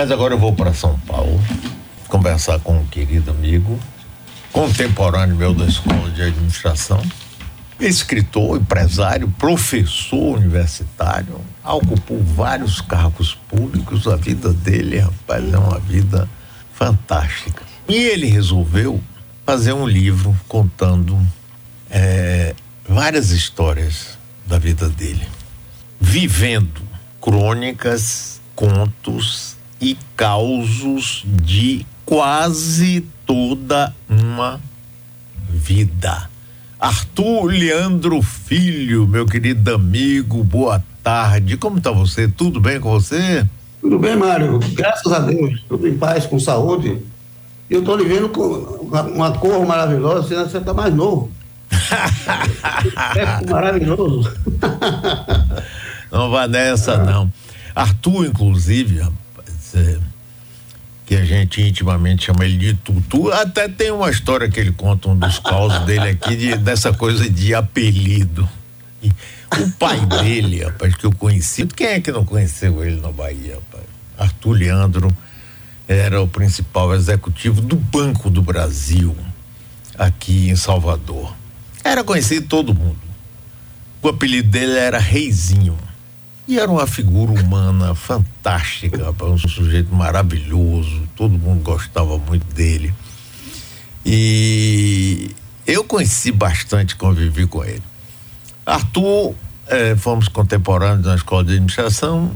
Mas agora eu vou para São Paulo conversar com um querido amigo, contemporâneo meu da escola de administração, escritor, empresário, professor universitário, ocupou vários cargos públicos. A vida dele, rapaz, é uma vida fantástica. E ele resolveu fazer um livro contando é, várias histórias da vida dele, vivendo crônicas, contos e causos de quase toda uma vida. Arthur Leandro Filho, meu querido amigo, boa tarde. Como está você? Tudo bem com você? Tudo bem, Mário. Graças a Deus. Tudo em paz, com saúde. Eu estou lhe vendo com uma cor maravilhosa, você está mais novo. é maravilhoso. não vai nessa, não. Arthur, inclusive, é, que a gente intimamente chama ele de Tutu. Até tem uma história que ele conta, um dos causos dele aqui, de, dessa coisa de apelido. E o pai dele, rapaz, que eu conheci, quem é que não conheceu ele na Bahia, rapaz? Arthur Leandro era o principal executivo do Banco do Brasil, aqui em Salvador. Era conhecido todo mundo. O apelido dele era Reizinho. E era uma figura humana fantástica, um sujeito maravilhoso, todo mundo gostava muito dele. E eu conheci bastante, convivi com ele. Arthur, eh, fomos contemporâneos na escola de administração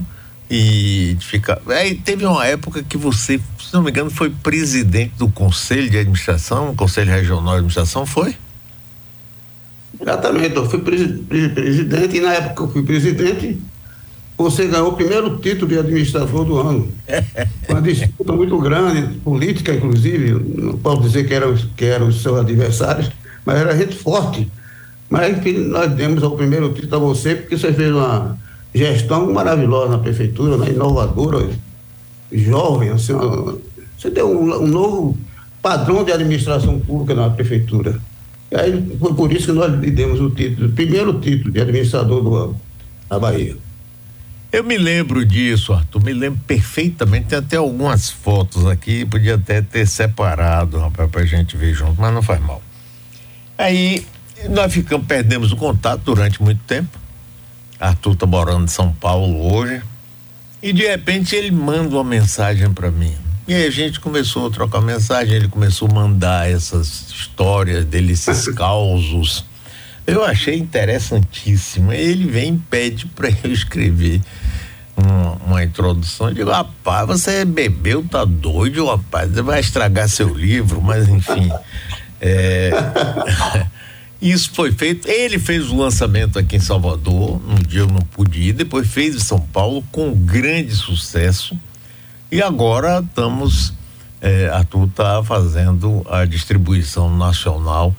e fica. Aí teve uma época que você, se não me engano, foi presidente do Conselho de Administração, Conselho Regional de Administração, foi? Exatamente, eu fui presidente e na época que eu fui presidente, você ganhou o primeiro título de administrador do ano. Uma disputa muito grande, política, inclusive. Não posso dizer que eram, que eram os seus adversários, mas era gente forte. Mas, enfim, nós demos o primeiro título a você, porque você fez uma gestão maravilhosa na prefeitura, né? inovadora, jovem. Assim, uma, você deu um, um novo padrão de administração pública na prefeitura. E aí foi por isso que nós lhe demos o título, o primeiro título de administrador do ano, na Bahia. Eu me lembro disso, Arthur, me lembro perfeitamente. Tem até algumas fotos aqui, podia até ter separado, rapaz, pra gente ver junto, mas não faz mal. Aí nós ficamos, perdemos o contato durante muito tempo. Arthur tá morando em São Paulo hoje. E de repente ele manda uma mensagem para mim. E aí a gente começou a trocar mensagem, ele começou a mandar essas histórias dele, esses causos eu achei interessantíssimo. Ele vem e pede para eu escrever uma, uma, introdução. Eu digo, rapaz, você bebeu, tá doido, rapaz, você vai estragar seu livro, mas enfim. É, isso foi feito. Ele fez o lançamento aqui em Salvador, no dia eu não pude ir, depois fez em São Paulo com grande sucesso. E agora estamos. É, Arthur está fazendo a distribuição nacional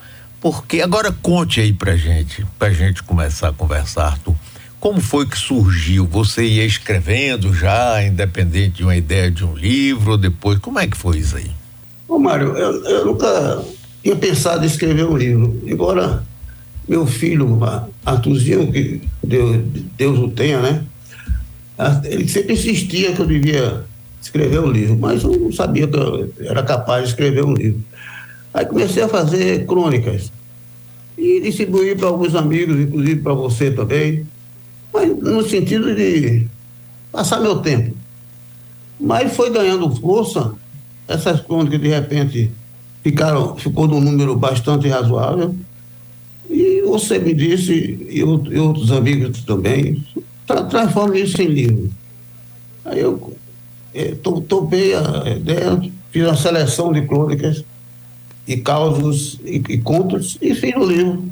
porque agora conte aí pra gente, pra gente começar a conversar, Arthur. Como foi que surgiu? Você ia escrevendo já, independente de uma ideia de um livro, depois, como é que foi isso aí? Ô Mário, eu, eu nunca tinha pensado em escrever um livro, embora meu filho, Arthurzinho, que Deus, Deus o tenha, né? Ele sempre insistia que eu devia escrever um livro, mas eu não sabia que eu era capaz de escrever um livro. Aí comecei a fazer crônicas e distribuí para alguns amigos, inclusive para você também, mas no sentido de passar meu tempo. Mas foi ganhando força, essas crônicas de repente ficaram, ficou num número bastante razoável. E você me disse, e, outros amigos também, tra transforme isso em livro. Aí eu é, topei a ideia, fiz uma seleção de crônicas e causos e, e contos e fiz o livro.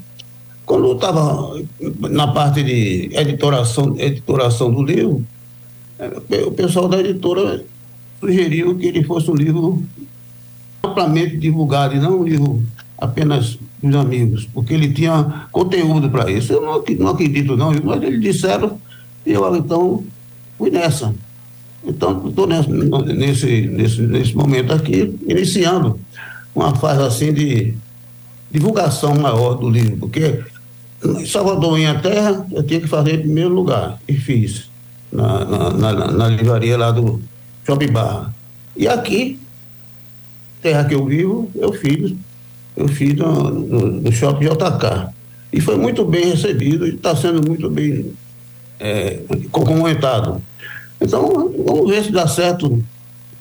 Quando eu estava na parte de editoração, editoração do livro, é, o pessoal da editora sugeriu que ele fosse um livro amplamente divulgado e não um livro apenas dos amigos, porque ele tinha conteúdo para isso. Eu não, não acredito não, mas eles disseram e eu então fui nessa. Então estou nesse, nesse, nesse momento aqui, iniciando uma fase assim de divulgação maior do livro, porque em Salvador, minha terra, eu tinha que fazer em primeiro lugar, e fiz, na, na, na, na livraria lá do, Shopping Barra. E aqui, terra que eu vivo, eu fiz, eu fiz no, no, no Shopping JK. E foi muito bem recebido e está sendo muito bem é, comentado. Então, vamos ver se dá certo.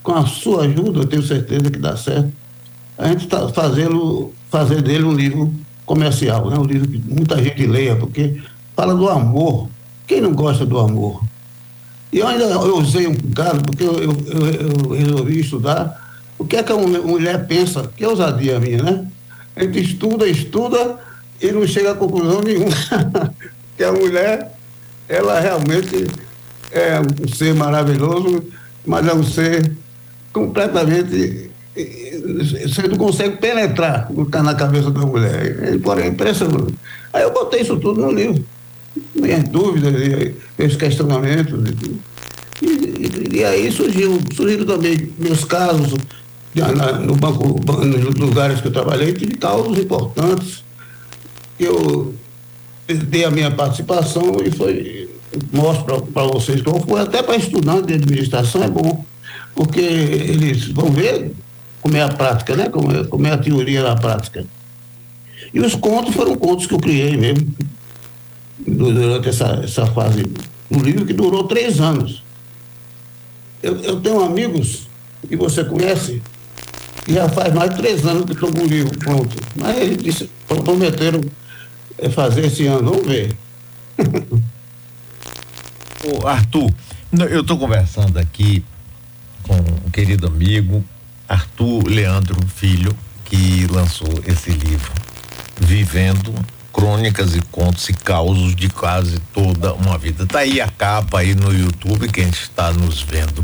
Com a sua ajuda, eu tenho certeza que dá certo. A gente está fazendo fazer dele um livro comercial, né? um livro que muita gente leia, porque fala do amor. Quem não gosta do amor? E eu ainda eu usei um caso, porque eu, eu, eu, resolvi estudar o que é que a mulher pensa, que é ousadia minha, né? A gente estuda, estuda e não chega a conclusão nenhuma. que a mulher, ela realmente é um ser maravilhoso, mas é um ser completamente. Você não consegue penetrar o que está na cabeça da mulher. Porém, é impressionante. Aí eu botei isso tudo no livro minhas dúvidas, meus questionamentos. E, e, e, aí surgiu, surgiram também meus casos na, no banco, nos lugares que eu trabalhei, tive causas importantes. Eu dei a minha participação e foi, mostro para vocês como foi, até para estudante de administração é bom, porque eles vão ver como é a prática, né? como, é, como é a teoria da prática. E os contos foram contos que eu criei mesmo, durante essa, essa fase do livro, que durou três anos. Eu, eu tenho amigos que você conhece, que já faz mais de três anos que estão com o livro pronto. Mas eles disse, prometeram é, fazer esse ano, vamos ver. Ô, Arthur, eu estou conversando aqui com um querido amigo, Arthur Leandro Filho, que lançou esse livro, Vivendo crônicas e contos e causos de quase toda uma vida. Tá aí a capa aí no YouTube, quem está nos vendo.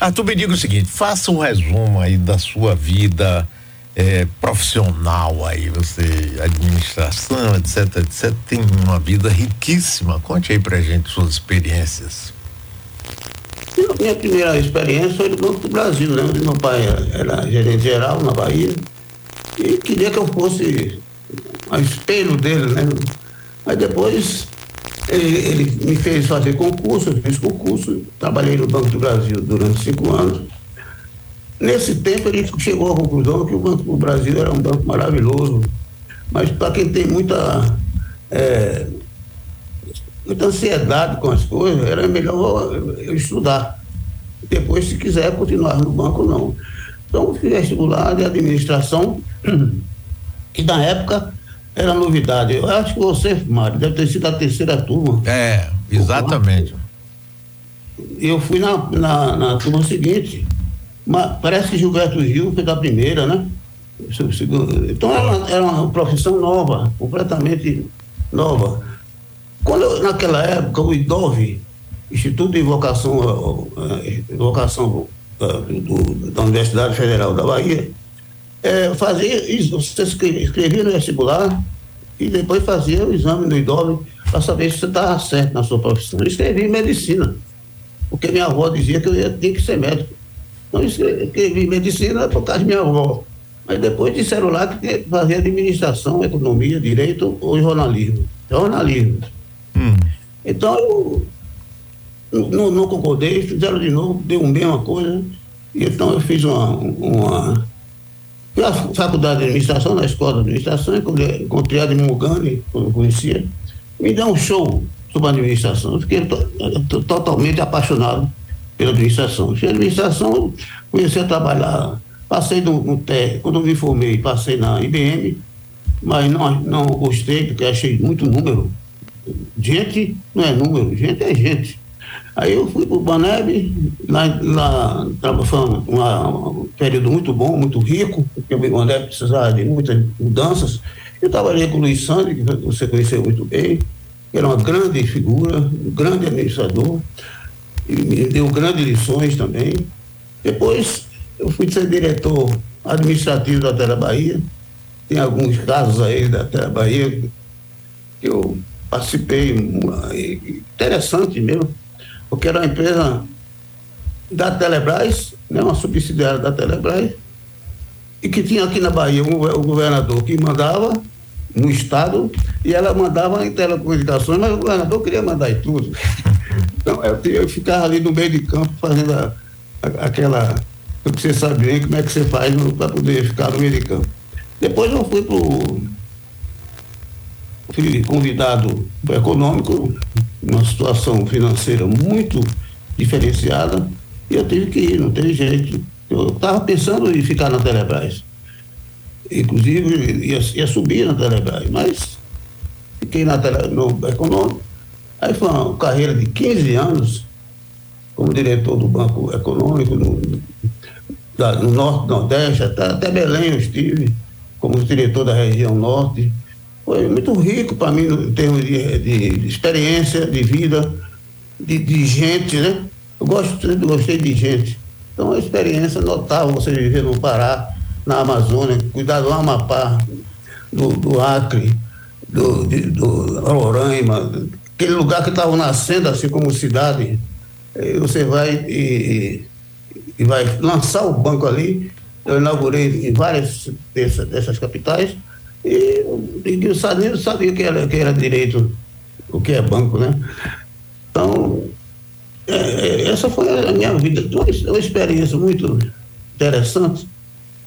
Arthur, me diga o seguinte, faça um resumo aí da sua vida é, profissional aí, você, administração, etc, etc, tem uma vida riquíssima. Conte aí pra gente suas experiências. Minha primeira experiência foi no Banco do Brasil, né? Onde meu pai era gerente geral na Bahia e queria que eu fosse a espelho dele, né? Mas depois ele, ele, me fez fazer concurso, eu fiz concurso, trabalhei no Banco do Brasil durante cinco anos. Nesse tempo ele chegou à conclusão que o Banco do Brasil era um banco maravilhoso, mas para quem tem muita, é, muita ansiedade com as coisas, era melhor eu estudar. Depois, se quiser continuar no banco, não. Então, fiz vestibular de administração, que na época era novidade. Eu acho que você, Mário, deve ter sido a terceira turma. É, exatamente. Eu fui na, na, na turma seguinte, mas parece que Gilberto Gil foi da primeira, né? Então era era uma profissão nova, completamente nova. Quando eu, naquela época o IDOV, Instituto de Vocação, Vocação do, da Universidade Federal da Bahia, é, fazia você escrevia no vestibular e depois fazia o exame no IDOB para saber se você estava certo na sua profissão. Eu escrevi medicina, porque minha avó dizia que eu ia ter que ser médico. Então, escrevi, escrevi medicina por causa de minha avó. Mas depois disseram lá que fazia administração, economia, direito ou jornalismo. Jornalismo. Hum. Então, eu não, não concordei, fizeram de novo, deu a mesma coisa. Então eu fiz uma, uma na faculdade de administração, na escola de administração, encontrei a de Mugani, quando eu conhecia, me deu um show sobre a administração. Eu fiquei to, totalmente apaixonado pela administração. Cheguei administração, comecei a trabalhar, passei no, no TE, quando me formei, passei na IBM, mas não, não gostei, porque achei muito número. Gente não é número, gente é gente. Aí eu fui para o Baneb, lá, lá um período muito bom, muito rico, porque o Baneb precisava de muitas mudanças. Eu trabalhei com o Luiz Sandri, que você conheceu muito bem, que era uma grande figura, um grande administrador, e me deu grandes lições também. Depois eu fui ser diretor administrativo da Terra Bahia, tem alguns casos aí da Terra Bahia que eu participei, interessante mesmo porque era uma empresa da Telebrás, né, uma subsidiária da Telebrás, e que tinha aqui na Bahia o governador que mandava no estado e ela mandava em telecomunicações, mas o governador queria mandar em tudo. Então eu, eu ficava ali no meio de campo fazendo a, aquela. Você sabe bem como é que você faz para poder ficar no meio de campo. Depois eu fui pro. Fui convidado econômico, uma situação financeira muito diferenciada, e eu tive que ir, não teve jeito. Eu estava pensando em ficar na Telebrás. Inclusive, ia, ia subir na Telebrás, mas fiquei na tele, no econômico. Aí foi uma carreira de 15 anos como diretor do Banco Econômico no, da, no Norte, Nordeste, até, até Belém eu estive, como diretor da região Norte. Foi muito rico para mim em termos de, de, experiência, de vida, de, de gente, né? Eu gosto, sempre gostei de gente. Então, é uma experiência notável você viver no Pará, na Amazônia, cuidar do Amapá, do, do Acre, do, de, do Roraima, aquele lugar que estava nascendo assim como cidade, você vai e, e, vai lançar o banco ali. Eu inaugurei em várias dessas, dessas capitais e ninguém sabia, sabia que era, que era direito, o que é banco, né? Então, é, é essa foi a minha vida. Uma, uma experiência muito interessante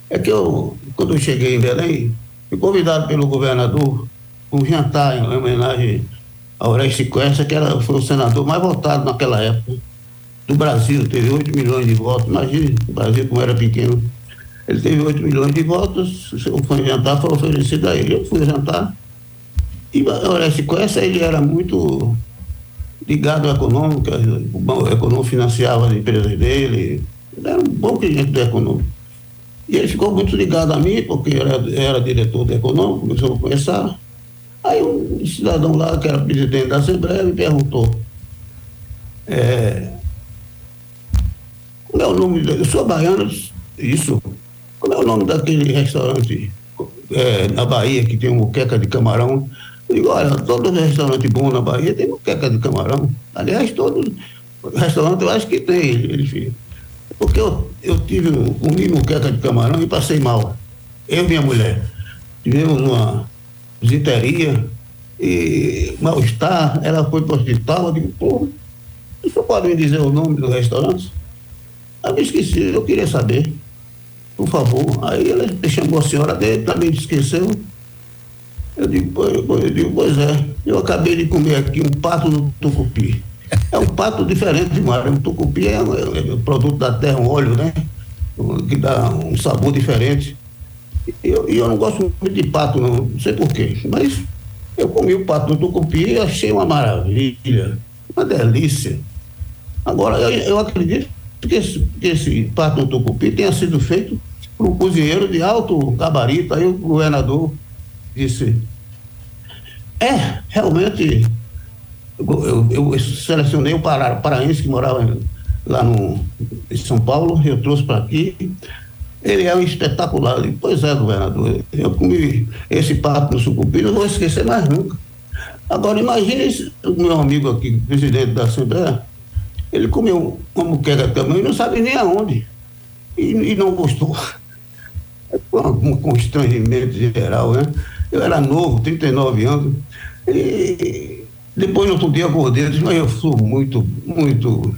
é que eu, quando eu cheguei em Belém, fui convidado pelo governador um jantar em homenagem a Oreste Costa, que era, foi o senador mais votado naquela época do Brasil, teve 8 milhões de votos. Imagine o Brasil como era pequeno. Ele teve 8 milhões de votos, o jantar foi oferecido a ele. Eu fui jantar. E o Oreste Costa, ele era muito ligado à econômica, o econômico financiava as empresas dele, ele era um bom cliente do econômico. E ele ficou muito ligado a mim, porque era, era diretor do econômico, começou a conversar. Aí um cidadão lá, que era presidente da Assembleia, me perguntou, é, como é o nome, eu sou baiano, isso, o nome daquele restaurante é, na Bahia que tem uma moqueca de camarão? Eu digo, olha, todo restaurante bom na Bahia tem moqueca de camarão. Aliás, todo restaurante eu acho que tem, ele. Porque eu, eu tive, comi moqueca de camarão e passei mal. Eu e minha mulher. Tivemos uma desinteria e mal-estar. Ela foi para o hospital. Eu digo, pô, o senhor pode me dizer o nome do restaurante? Eu me esqueci, eu queria saber. Por favor. Aí ele chamou a senhora dele, também esqueceu. Eu digo, pois, eu digo, pois é, eu acabei de comer aqui um pato no tucupi. É um pato diferente de mar. O tucupi é um, é um produto da terra, um óleo, né? Que dá um sabor diferente. E eu, eu não gosto muito de pato, não, não sei porquê. Mas eu comi o pato no tucupi e achei uma maravilha, uma delícia. Agora, eu, eu acredito que esse, que esse no tucupi tenha sido feito por um cozinheiro de alto gabarito. Aí o governador disse: é, realmente, eu, eu, eu selecionei o para, paraense que morava lá no, em São Paulo, eu trouxe para aqui. Ele é um espetacular. Eu pois é, governador, eu comi esse pato no sucupi, não vou esquecer mais nunca. Agora, imagine o meu amigo aqui, presidente da Assembleia, ele comeu uma muqueca também e não sabe nem aonde. E, e não gostou. É um constrangimento geral, né? Eu era novo, 39 anos. E depois, no outro dia, acordei e disse, mas eu sou muito, muito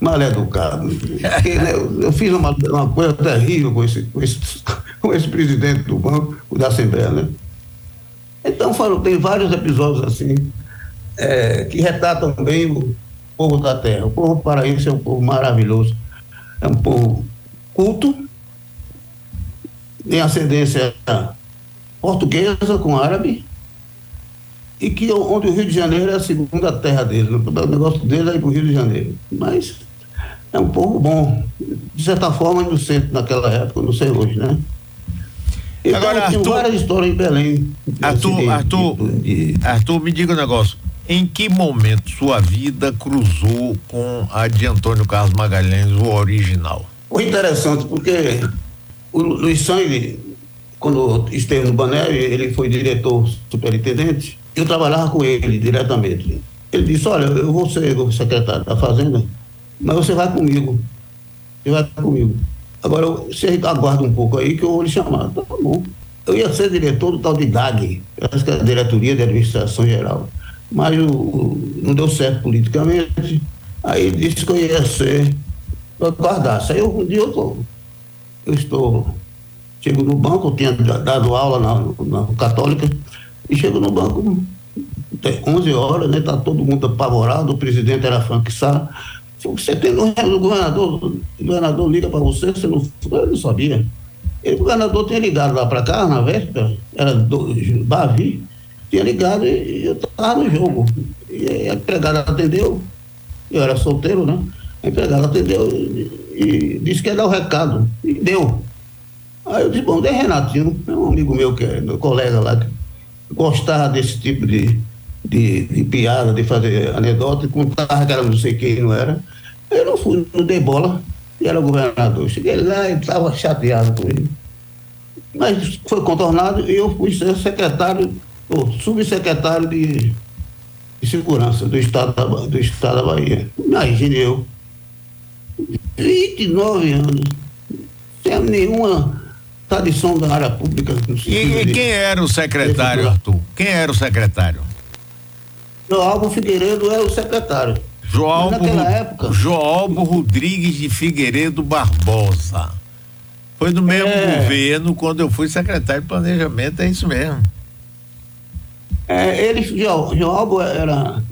mal educado. Né, eu, eu, fiz uma, uma coisa terrível com esse, com, esse, com esse presidente do banco, da Assembleia, né? Então, foram, tem vários episódios assim, é, que retratam bem o povo da terra. O povo paraense é um povo maravilhoso. É um povo culto, tem ascendência portuguesa com árabe, e que onde o Rio de Janeiro é a segunda terra dele. O negócio dele é ir para o Rio de Janeiro. Mas é um povo bom. De certa forma, inocente naquela época, não sei hoje, né? Então, Agora, Arthur, várias histórias em Belém. Arthur, de, Arthur, de, de... Arthur, me diga um negócio. Em que momento sua vida cruzou com a de Antônio Carlos Magalhães, o original? Foi interessante, porque o Luiz Sangue, quando esteve no Bané, ele foi diretor superintendente, eu trabalhava com ele diretamente. Ele disse, olha, eu vou ser o secretário da Fazenda, mas você vai comigo. Você vai comigo. Agora, você aguarda um pouco aí que eu vou lhe chamar. Tá bom. Eu ia ser diretor do tal de DAG, que é a Diretoria de Administração Geral. Mas o, não deu certo politicamente. Aí disse que eu ia ser eu guardasse. Aí um dia eu, tô, eu estou, chego no banco, eu tinha dado aula na, na Católica, e chego no banco, 11 horas, né? Tá todo mundo apavorado, o presidente era Frank Sá. Você tem o governador, o governador liga para você, você não, eu não sabia. Ele, o governador tinha ligado lá para cá na véspera, era do Bavi, tinha ligado e eu estava no jogo. E a empregada atendeu, eu era solteiro, né? A empregada atendeu e, e disse que ia dar o recado. E deu. Aí eu disse, bom, tem Renatinho, é um amigo meu que é meu colega lá, que gostava desse tipo de, de, de piada, de fazer anedota, e contava que era não sei quem, não era. Eu não fui, não dei bola, e era o governador. Cheguei lá e estava chateado com ele. Mas foi contornado e eu fui ser secretário, ou subsecretário de, de segurança do estado da, do estado da Bahia. Imagine eu. 29 anos, sem nenhuma tradição da área pública. E, e quem era o secretário, Arthur? Quem era o secretário? João Figueiredo era o secretário. João época, Joalbo Rodrigues de Figueiredo Barbosa. Foi no mesmo é, governo quando eu fui secretário de planejamento, é isso mesmo. É, ele, Joalbo era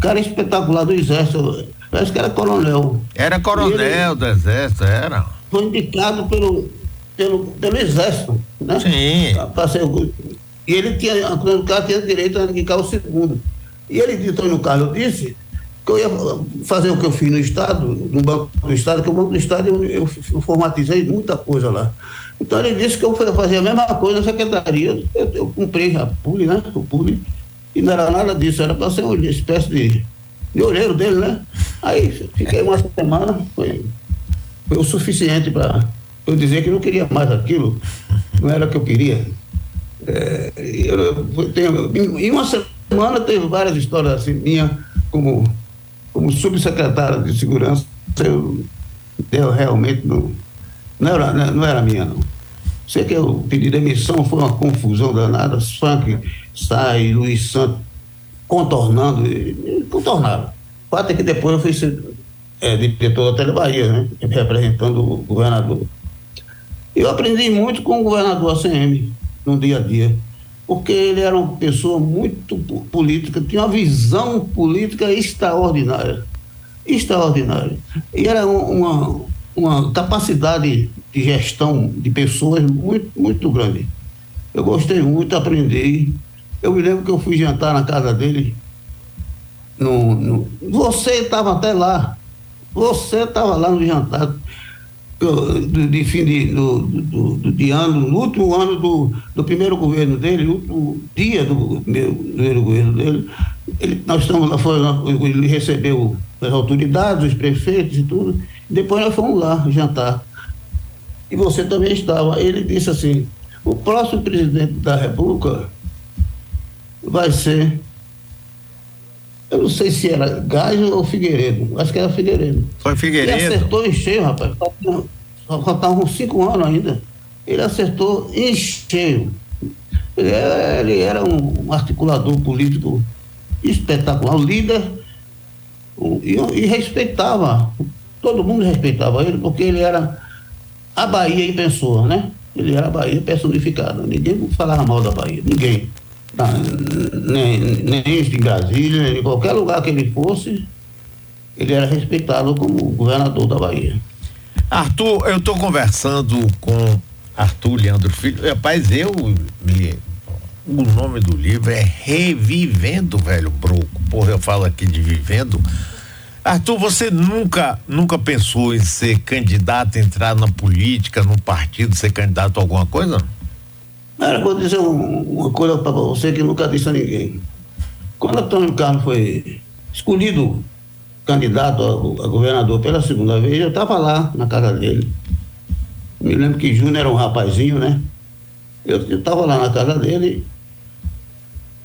cara espetacular do exército, parece que era coronel. Era coronel ele, do exército, era. Foi indicado pelo, pelo, pelo exército, né? Sim. Pra, ser, e ele tinha, o cara tinha direito a indicar o segundo. E ele, Antônio Carlos, disse que eu ia fazer o que eu fiz no Estado, no Banco do Estado, que o Banco do Estado eu, eu, eu formatizei muita coisa lá. Então ele disse que eu fazia a mesma coisa na secretaria, eu, eu cumpri a PULI, né? O PULI, e não era nada disso, era para ser uma espécie de, de olheiro dele, né? Aí fiquei uma semana, foi, foi o suficiente para eu dizer que não queria mais aquilo, não era o que eu queria. É, eu, eu tenho, em uma semana teve várias histórias assim, minha, como como subsecretário de segurança, eu, eu realmente não, não era, não era minha, não. Sei que eu pedi demissão, foi uma confusão danada, Frank sai, Luiz Santos contornando, e, contornaram. O fato é que depois eu fui ser é, diretor da Tele Bahia, né, representando o governador. Eu aprendi muito com o governador ACM no dia a dia porque ele era uma pessoa muito política, tinha uma visão política extraordinária. Extraordinária. E era uma, uma capacidade de gestão de pessoas muito, muito grande. Eu gostei muito, aprendi. Eu me lembro que eu fui jantar na casa dele. No, no você estava até lá. Você estava lá no jantar de fim de, do, do, de ano, no último ano do, do primeiro governo dele, no último dia do meu, primeiro governo dele, ele, nós estamos lá, foi, ele recebeu as autoridades, os prefeitos e tudo, depois nós fomos lá jantar. E você também estava. Ele disse assim: o próximo presidente da República vai ser. Eu não sei se era Gágio ou Figueiredo. Acho que era Figueiredo. Foi Figueiredo. Ele acertou em cheio, rapaz. Só faltavam cinco anos ainda. Ele acertou em cheio. Ele era, ele era um articulador político espetacular, um líder, e, e, respeitava, todo mundo respeitava ele, porque ele era a Bahia em pessoa, né? Ele era a Bahia personificada. Ninguém falava mal da Bahia, ninguém. Tá, nem, nem em Brasília, nem em qualquer lugar que ele fosse, ele era respeitado como governador da Bahia. Arthur, eu estou conversando com Arthur Leandro Filho. Rapaz, eu me, o nome do livro é Revivendo Velho Broco. Porra, eu falo aqui de vivendo. Arthur, você nunca, nunca pensou em ser candidato, entrar na política, no partido, ser candidato a alguma coisa? Cara, vou dizer uma coisa para você que nunca disse a ninguém. Quando Antônio Carlos foi escolhido candidato a, a governador pela segunda vez, eu estava lá na casa dele. Me lembro que Júnior era um rapazinho, né? Eu estava lá na casa dele.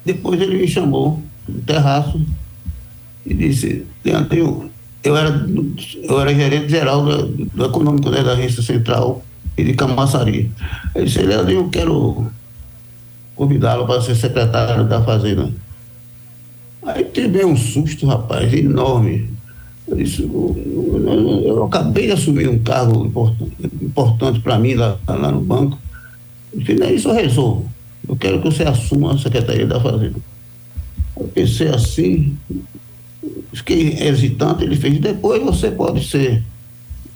Depois ele me chamou no terraço e disse, Leandrinho, eu era, eu era gerente geral do, do econômico né, da Agência Central e de Camaçari. Ele disse, Leandrinho, eu quero convidá-lo para ser secretário da Fazenda. Aí tive um susto, rapaz, enorme. Eu, disse, eu, eu, eu acabei de assumir um cargo importante, importante para mim lá, lá no banco. Eu disse, não, isso eu resolvo. Eu quero que você assuma a Secretaria da Fazenda. Eu pensei assim, fiquei hesitante, ele fez, depois você pode ser,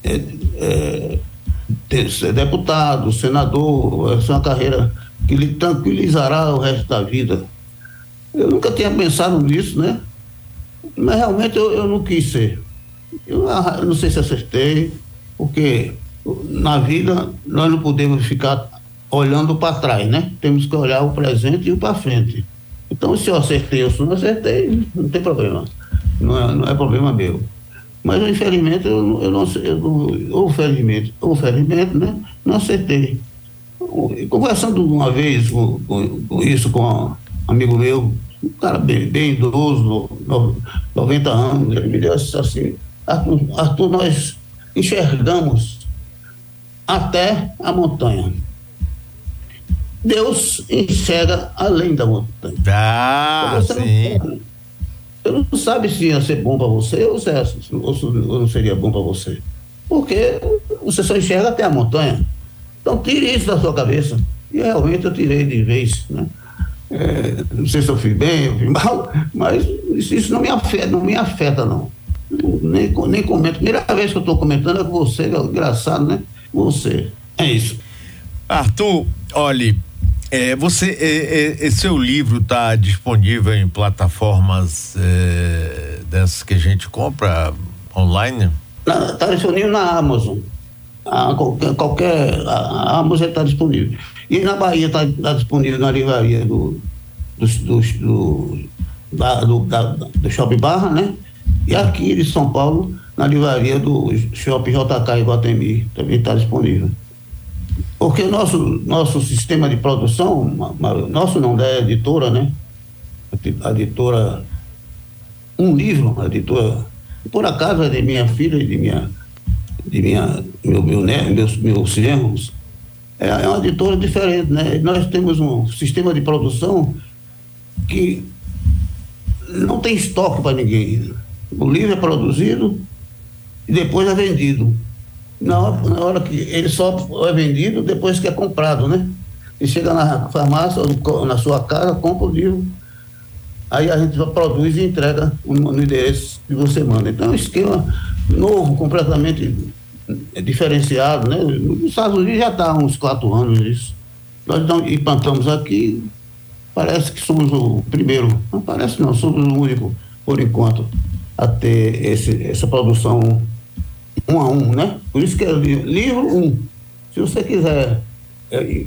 é, é, ser deputado, senador, essa é uma carreira que lhe tranquilizará o resto da vida. Eu nunca tinha pensado nisso, né? Mas realmente eu, eu não quis ser. Eu, eu não sei se acertei, porque na vida nós não podemos ficar olhando para trás, né? Temos que olhar o presente e o para frente. Então, se eu acertei ou se não acertei, não tem problema. Não é, não é problema meu. Mas, infelizmente, eu, eu, não, eu não. Ou felizmente, ou felizmente, né? Não acertei. Conversando uma vez com, com, com isso com um amigo meu, um cara bem, bem idoso, no, 90 anos, ele me disse assim: Arthur, Arthur, nós enxergamos até a montanha. Deus enxerga além da montanha. Ah, sim. Não, você não sabe se ia ser bom para você ou, se, ou não seria bom para você. Porque você só enxerga até a montanha. Então tire isso da sua cabeça. E realmente eu tirei de vez, né? É, não sei se eu fui bem, eu fui mal, mas isso não me afeta, não me afeta, não. Nem, nem comento. Primeira vez que eu estou comentando é com você, é engraçado, né? Você. É isso. Arthur, olhe, é, você, é, é, seu livro está disponível em plataformas é, dessas que a gente compra online? Está disponível na Amazon. A, qualquer, qualquer a, a Amazon está disponível. E na Bahia está tá disponível na livraria do, do, do, do, da, do, da, do Shopping Barra, né? E aqui de São Paulo, na livraria do Shopping JK Iguatemi, também está disponível. Porque o nosso, nosso sistema de produção, nosso não, da editora, né? A editora, um livro, a editora, por acaso é de minha filha e de minha, de minha, meu, meu, né, meus, meus irmãos, é, é uma editora diferente, né? Nós temos um sistema de produção que não tem estoque para ninguém. O livro é produzido e depois é vendido na hora, na hora que ele só é vendido depois que é comprado, né? E chega na farmácia ou na sua casa, compra o livro, aí a gente produz e entrega no endereço que você manda. Então é um esquema novo, completamente diferenciado, né? Nos Estados Unidos já está há uns quatro anos isso. Nós implantamos aqui, parece que somos o primeiro, não parece não, somos o único, por enquanto, a ter esse, essa produção um a um, né? Por isso que é livro um. Se você quiser é,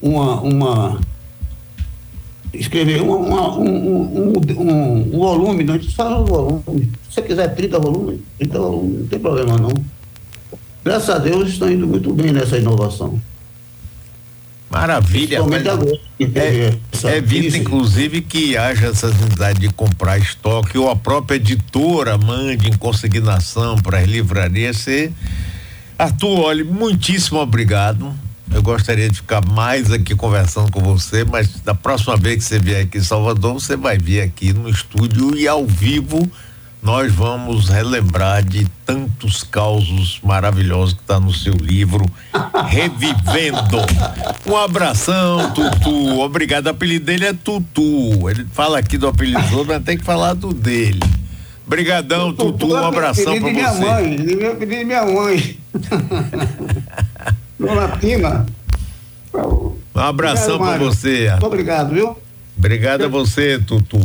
uma, uma escrever uma, uma, um, um, um, um, volume, não, a gente fala um volume. Se você quiser 30 volumes, 30 volumes, não tem problema não. Graças a Deus estão indo muito bem nessa inovação. Maravilha. É, evita, inclusive, que haja essa necessidade de comprar estoque ou a própria editora mande em consignação para as livrarias. Ser... Arthur, olha, muitíssimo obrigado. Eu gostaria de ficar mais aqui conversando com você, mas da próxima vez que você vier aqui em Salvador, você vai vir aqui no estúdio e ao vivo nós vamos relembrar de tantos causos maravilhosos que está no seu livro, Revivendo. Um abração, Tutu. Obrigado. O apelido dele é Tutu. Ele fala aqui do apelido do outro, mas tem que falar do dele. Obrigadão, Tutu. Um abração para você. Minha mãe, meu pedido minha mãe. Dona Tina. Um abração para você. Muito obrigado, viu? Obrigado a você, Tutu.